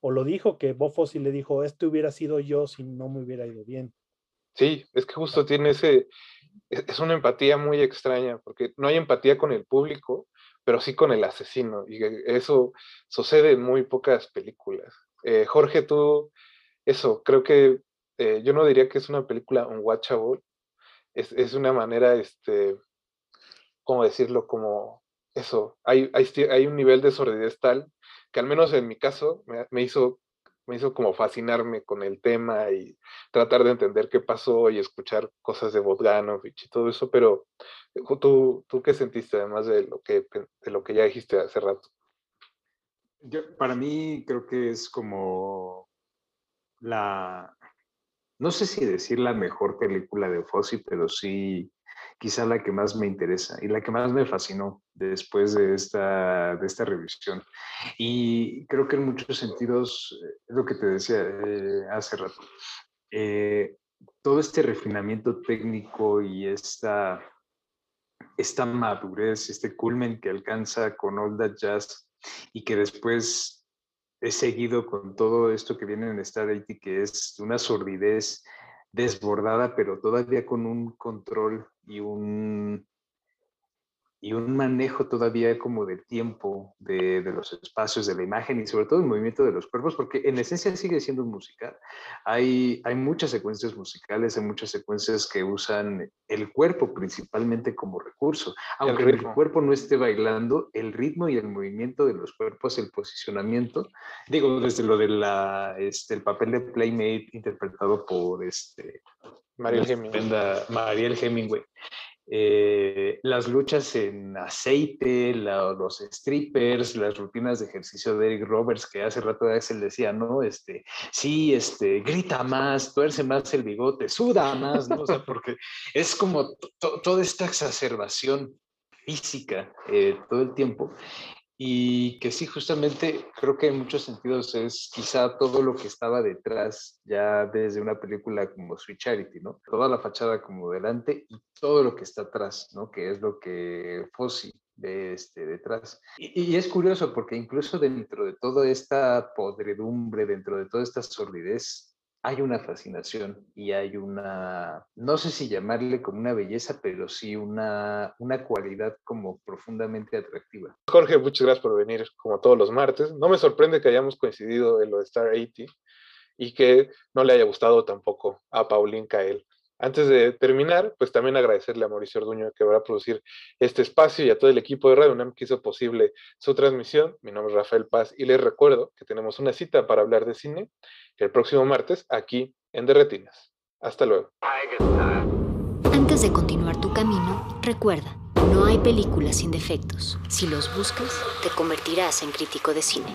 o lo dijo que Bob Fosse le dijo, este hubiera sido yo si no me hubiera ido bien. Sí, es que justo tiene ese, e, es una empatía muy extraña, porque no hay empatía con el público, pero sí con el asesino, y eso sucede en muy pocas películas. Eh, Jorge, tú, eso, creo que eh, yo no diría que es una película unwatchable, es, es una manera, este, ¿cómo decirlo? Como eso, hay, hay, hay, un nivel de sordidez tal que al menos en mi caso me, hizo, me hizo como fascinarme con el tema y tratar de entender qué pasó y escuchar cosas de Bogdanovich y todo eso, pero eh, ¿tú, tú qué sentiste además de lo que, de lo que ya dijiste hace rato? Yo, para mí creo que es como la, no sé si decir la mejor película de Fossi, pero sí quizá la que más me interesa y la que más me fascinó después de esta, de esta revisión. Y creo que en muchos sentidos, eh, es lo que te decía eh, hace rato, eh, todo este refinamiento técnico y esta, esta madurez, este culmen que alcanza con All That Jazz y que después he seguido con todo esto que viene en Star 80, que es una sordidez desbordada, pero todavía con un control y un, y un manejo todavía como de tiempo de, de, los espacios, de la imagen y sobre todo el movimiento de los cuerpos, porque en esencia sigue siendo un musical. Hay, hay muchas secuencias musicales, hay muchas secuencias que usan el cuerpo principalmente como recurso. Aunque el, el, cuerpo no esté bailando, el ritmo y el movimiento de los cuerpos, el posicionamiento, digo, desde lo del este, el papel de Playmate interpretado por este, Mariel Hemingway. Mariel Hemingway. Eh, las luchas en aceite, los strippers, las rutinas de ejercicio de Eric Roberts, que hace rato Axel decía, ¿no? Este, sí, este, grita más, tuerce más el bigote, suda más, ¿no? O sea, porque es como toda esta exacerbación física eh, todo el tiempo y que sí, justamente creo que en muchos sentidos es quizá todo lo que estaba detrás ya desde una película como Sweet Charity, ¿no? Toda la fachada como delante y todo lo que está atrás, ¿no? Que es lo que Fossi ve este, detrás. Y, y, es curioso porque incluso dentro de toda esta podredumbre, dentro de toda esta sordidez, hay una fascinación y hay una, no sé si llamarle como una belleza, pero sí una, una cualidad como profundamente atractiva. Jorge, muchas gracias por venir como todos los martes. No me sorprende que hayamos coincidido en lo de Star 80 y que no le haya gustado tampoco a Paulín Cael. Antes de terminar, pues también agradecerle a Mauricio Orduño que va a producir este espacio y a todo el equipo de Radio UNAM que hizo posible su transmisión. Mi nombre es Rafael Paz y les recuerdo que tenemos una cita para hablar de cine el próximo martes aquí en Derretinas. Hasta luego. Antes de continuar tu camino, recuerda, no hay películas sin defectos. Si los buscas, te convertirás en crítico de cine.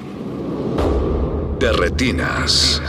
Derretinas.